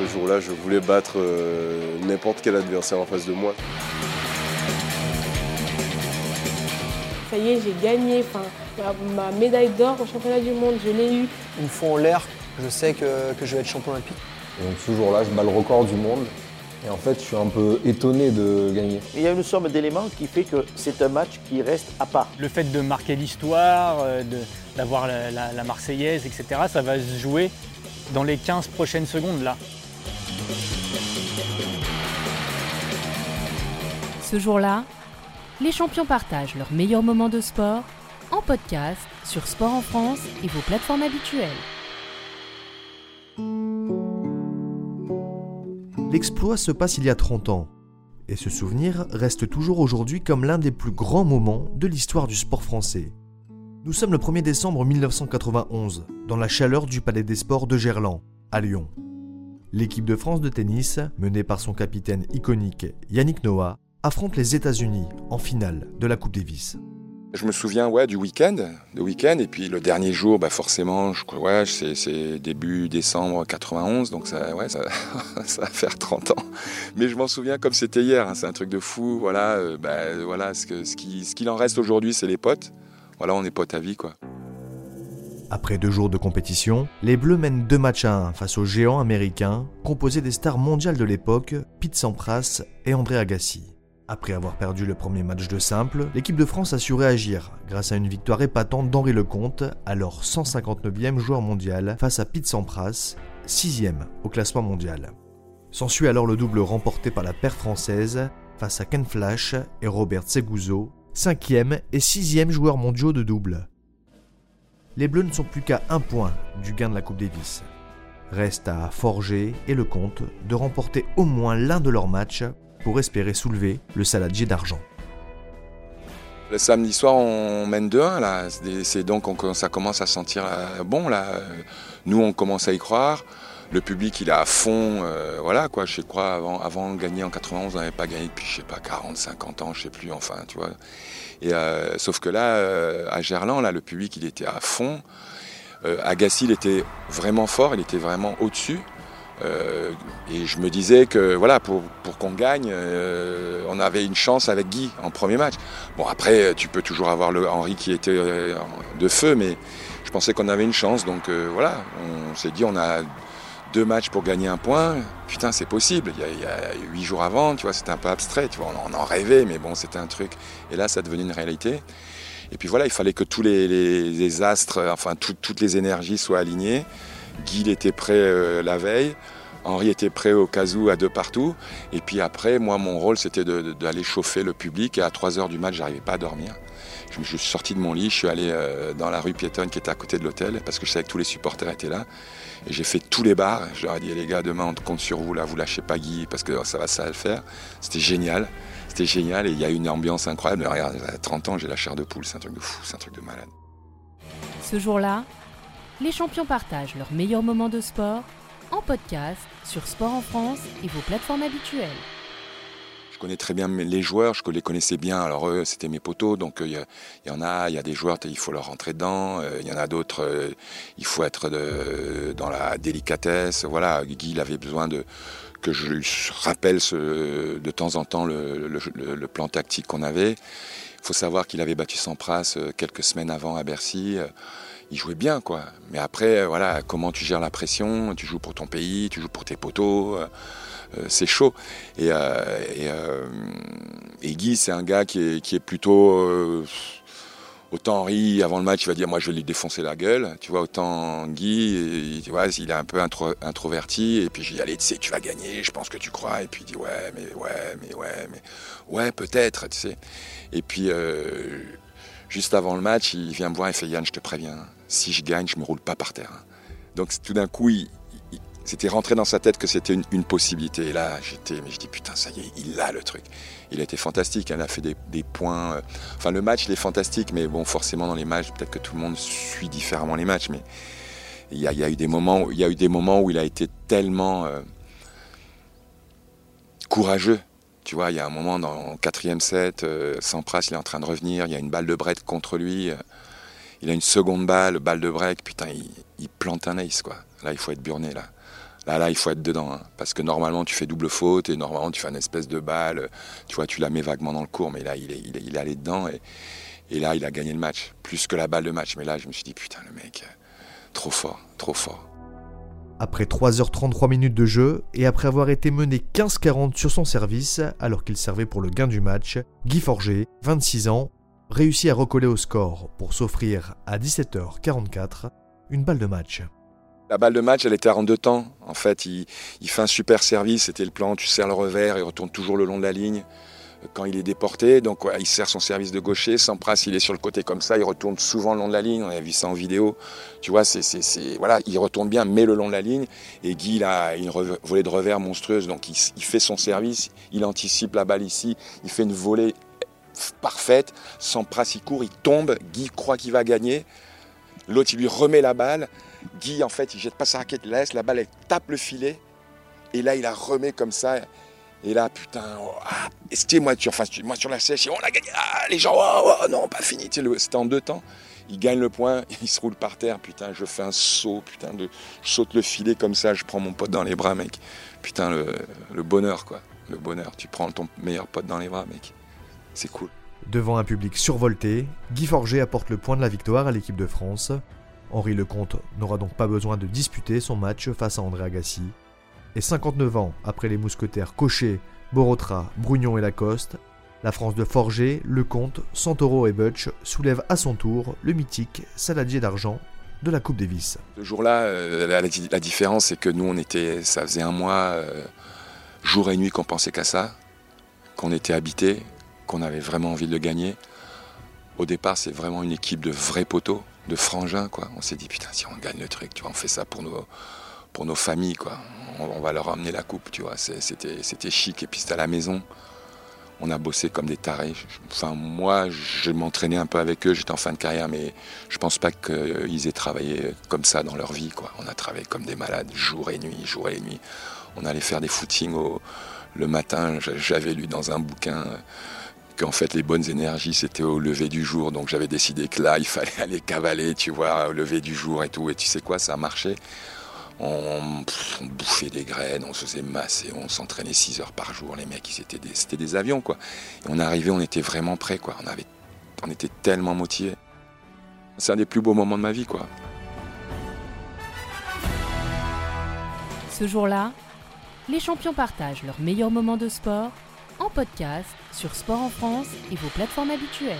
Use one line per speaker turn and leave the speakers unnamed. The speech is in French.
Ce jour-là, je voulais battre euh, n'importe quel adversaire en face de moi.
Ça y est, j'ai gagné. Enfin, ma, médaille d'or au championnat du monde, je l'ai eu.
Une fois en l'air, je sais que, que je vais être champion olympique.
donc ce jour-là, je bats le record du monde. Et en fait, je suis un peu étonné de gagner.
Il y a une somme d'éléments qui fait que c'est un match qui reste à part.
Le fait de marquer l'histoire, euh, d'avoir la, la Marseillaise, etc., ça va se jouer dans les 15 prochaines secondes là.
Ce jour-là, les champions partagent leurs meilleurs moments de sport en podcast sur Sport en France et vos plateformes habituelles.
L'exploit se passe il y a 30 ans, et ce souvenir reste toujours aujourd'hui comme l'un des plus grands moments de l'histoire du sport français. Nous sommes le 1er décembre 1991, dans la chaleur du Palais des Sports de Gerland, à Lyon. L'équipe de France de tennis, menée par son capitaine iconique Yannick Noah, affronte les États-Unis en finale de la Coupe Davis.
Je me souviens du week-end, week-end, et puis le dernier jour, bah forcément, je, ouais, c'est, début décembre 91, donc ça, ouais, ça, ça, va faire 30 ans. Mais je m'en souviens comme c'était hier, hein, c'est un truc de fou. Voilà, euh, bah, voilà ce qu'il en reste aujourd'hui, c'est les potes. Voilà, on est potes à vie, quoi.
Après deux jours de compétition, les Bleus mènent deux matchs à un face aux géants américains, composés des stars mondiales de l'époque, Pete Sampras et André Agassi. Après avoir perdu le premier match de simple, l'équipe de France a su réagir grâce à une victoire épatante d'Henri Lecomte, alors 159e joueur mondial, face à Pete Sampras, 6e au classement mondial. S'ensuit alors le double remporté par la paire française face à Ken Flash et Robert Seguzo, 5e et 6e joueurs mondiaux de double. Les Bleus ne sont plus qu'à un point du gain de la Coupe Davis. Reste à Forger et Lecomte de remporter au moins l'un de leurs matchs pour espérer soulever le saladier d'argent.
Le samedi soir, on mène 2-1. Là. C'est donc on, ça commence à sentir euh, bon. Là. Nous, on commence à y croire. Le public, il est à fond. Euh, voilà, quoi. Je crois, avant, avant de gagner en 91, on n'avait pas gagné depuis, je sais pas, 40, 50 ans, je sais plus, enfin, tu vois. Et, euh, sauf que là, à Gerland, là, le public, il était à fond. Agassi, il était vraiment fort, il était vraiment au-dessus. Euh, et je me disais que voilà, pour, qu'on gagne, euh, on avait une chance avec Guy en premier match. Bon, après, tu peux toujours avoir le Henri qui était euh, de feu, mais je pensais qu'on avait une chance. Donc voilà, on s'est dit, on a deux matchs pour gagner un point. Putain, c'est possible. Il y, a, huit jours avant, tu vois, c'était un peu abstrait. Tu vois, on, en rêvait, mais bon, c'était un truc. Et là, ça devenait une réalité. Et puis voilà, il fallait que tous les, astres, enfin toutes les énergies soient alignées. Guy était prêt euh, la veille. Henri était prêt au cas où à deux partout. Et puis après, moi, mon rôle, c'était d'aller chauffer le public. Et à 3 heures du match, j'arrivais pas à dormir. Je, suis sorti de mon lit, je suis allé euh, dans la rue piétonne qui était à côté de l'hôtel parce que je savais que tous les supporters étaient là. Et j'ai fait tous les bars. Je leur ai dit, les gars, demain, on compte sur vous, là, vous lâchez pas Guy parce que ça va, ça le faire. C'était génial. C'était génial et il y a une ambiance incroyable. regarde, à 30 ans, j'ai la chair de poule. C'est un truc de fou, c'est un truc de malade.
Ce jour-là, les champions partagent leurs meilleurs moments de sport en podcast sur Sport en France et vos plateformes habituelles.
Connais très bien les joueurs, je les connaissais bien. Alors eux, c'était mes potos, donc il euh, y, en a, il y a des joueurs, il faut leur rentrer dedans. Il y en a d'autres, euh, il faut être dans la délicatesse. Voilà, Guy, il avait besoin de que je lui rappelle de temps en temps le, plan tactique qu'on avait. Il faut savoir qu'il avait battu Sampras euh, quelques semaines avant à Bercy il jouait bien, quoi. Mais après, euh, voilà, comment tu gères la pression Tu joues pour ton pays, tu joues pour tes poteaux. Euh, euh, c'est chaud. Et, Guy, c'est un gars qui est, plutôt. autant Henri, avant le match, il va dire Moi, je vais lui défoncer la gueule. Tu vois, autant Guy, tu vois, il est un peu introverti. Et puis, je dis Allez, tu sais, tu vas gagner, je pense que tu crois. Et puis, il dit Ouais, mais ouais, mais ouais, mais ouais, peut-être, tu sais. Et puis, juste avant le match, il vient me voir et fait Yann, je te préviens, si je gagne, je me roule pas par terre. Donc tout d'un coup, il, c'était rentré dans sa tête que c'était une, possibilité. Et là, j'étais, mais je dis putain, ça y est, il a le truc. Il a été fantastique. Il a fait des, points. Euh, enfin, le match, il est fantastique, mais bon, forcément dans les matchs, peut-être que tout le monde suit différemment les matchs, mais il y a, eu des moments, où, il a il été tellement euh, courageux. Tu vois, il y a un moment dans le quatrième set, euh, Sampras, il est en train de revenir, il y a une balle de Brett contre lui. Il a une seconde balle, balle de break, putain, il, plante un ace, quoi. Là, il faut être burné, là. Là, là, il faut être dedans. hein. parce que normalement, tu fais double faute et normalement, tu fais une espèce de balle. Tu vois, tu la mets vaguement dans le cours. Mais là, il est, il est, allé dedans. Et, et là, il a gagné le match. Plus que la balle de match. Mais là, je me suis dit, putain, le mec, euh, trop fort, trop fort.
Après 3h33 minutes de jeu et après avoir été mené 15-40 sur son service alors qu'il servait pour le gain du match, Guy Forger, 26 ans, réussit à recoller au score pour s'offrir à 17h44 une balle de match.
La balle de match, elle était en deux temps. En fait, il, fait un super service. C'était le plan. Tu serres le revers, il retourne toujours le long de la ligne. Quand il est déporté, donc il sert son service de gaucher. Sampras, il est sur le côté comme ça. Il retourne souvent le long de la ligne. On a vu ça en vidéo. Tu vois, c'est, voilà, il retourne bien, mais le long de la ligne. Et Guy, il a une volée de revers monstrueuse. Donc, il, fait son service. Il anticipe la balle ici. Il fait une volée parfaite. Sampras, il court, il tombe. Guy croit qu'il va gagner. L'autre, lui remet la balle. Guy, en fait, il jette pas sa raquette, il la laisse, la balle, elle tape le filet. Et là, il la remet comme ça. Et là, putain, oh, ah, et moi, moi sur la sèche, on a gagné. Ah, les gens, oh, oh, non, pas fini. C'était en deux temps. Il gagne le point, il se roule par terre. Putain, je fais un saut, putain, de, je saute le filet comme ça, je prends mon pote dans les bras, mec. Putain, le, le bonheur, quoi. Le bonheur. Tu prends ton meilleur pote dans les bras, mec. C'est cool.
Devant un public survolté, Guy Forger apporte le point de la victoire à l'équipe de France. Henri Lecomte n'aura donc pas besoin de disputer son match face à André Agassi. Et 59 ans après les mousquetaires Cochet, Borotra, Brugnon et Lacoste, la France de Forger, Lecomte, Santoro et Butch soulève à son tour le mythique saladier d'argent de la Coupe Davis.
Ce jour-là, euh, la différence, c'est que nous, on était, ça faisait un mois, euh, jour et nuit, qu'on pensait qu'à ça, qu'on était habité, qu'on avait vraiment envie de le gagner. Au départ, c'est vraiment une équipe de vrais poteaux, de frangins, quoi. On s'est dit, putain, si on gagne le truc, tu vois, on fait ça pour nos, pour nos familles, quoi. On, va leur ramener la coupe, tu vois. C'était, chic, et puis c'était à la maison. On a bossé comme des tarés. Enfin, moi, je m'entraînais un peu avec eux. J'étais en fin de carrière, mais je pense pas qu'ils aient travaillé comme ça dans leur vie. Quoi. On a travaillé comme des malades, jour et nuit, jour et nuit. On allait faire des footings au- le matin. J'avais lu dans un bouquin qu'en fait les bonnes énergies c'était au lever du jour. Donc j'avais décidé que là, il fallait aller cavaler, tu vois, au lever du jour et tout. Et tu sais quoi, ça a marché. On, bouffait des graines, on se faisait masser, on s'entraînait 6 heures par jour. Les mecs, ils étaient des, c'était des avions, quoi. On arrivait, on était vraiment prêts, quoi. On, avait, on était tellement motivés. C'est un des plus beaux moments de ma vie, quoi.
Ce jour-là, les champions partagent leurs meilleurs moments de sport en podcast sur Sport en France et vos plateformes habituelles.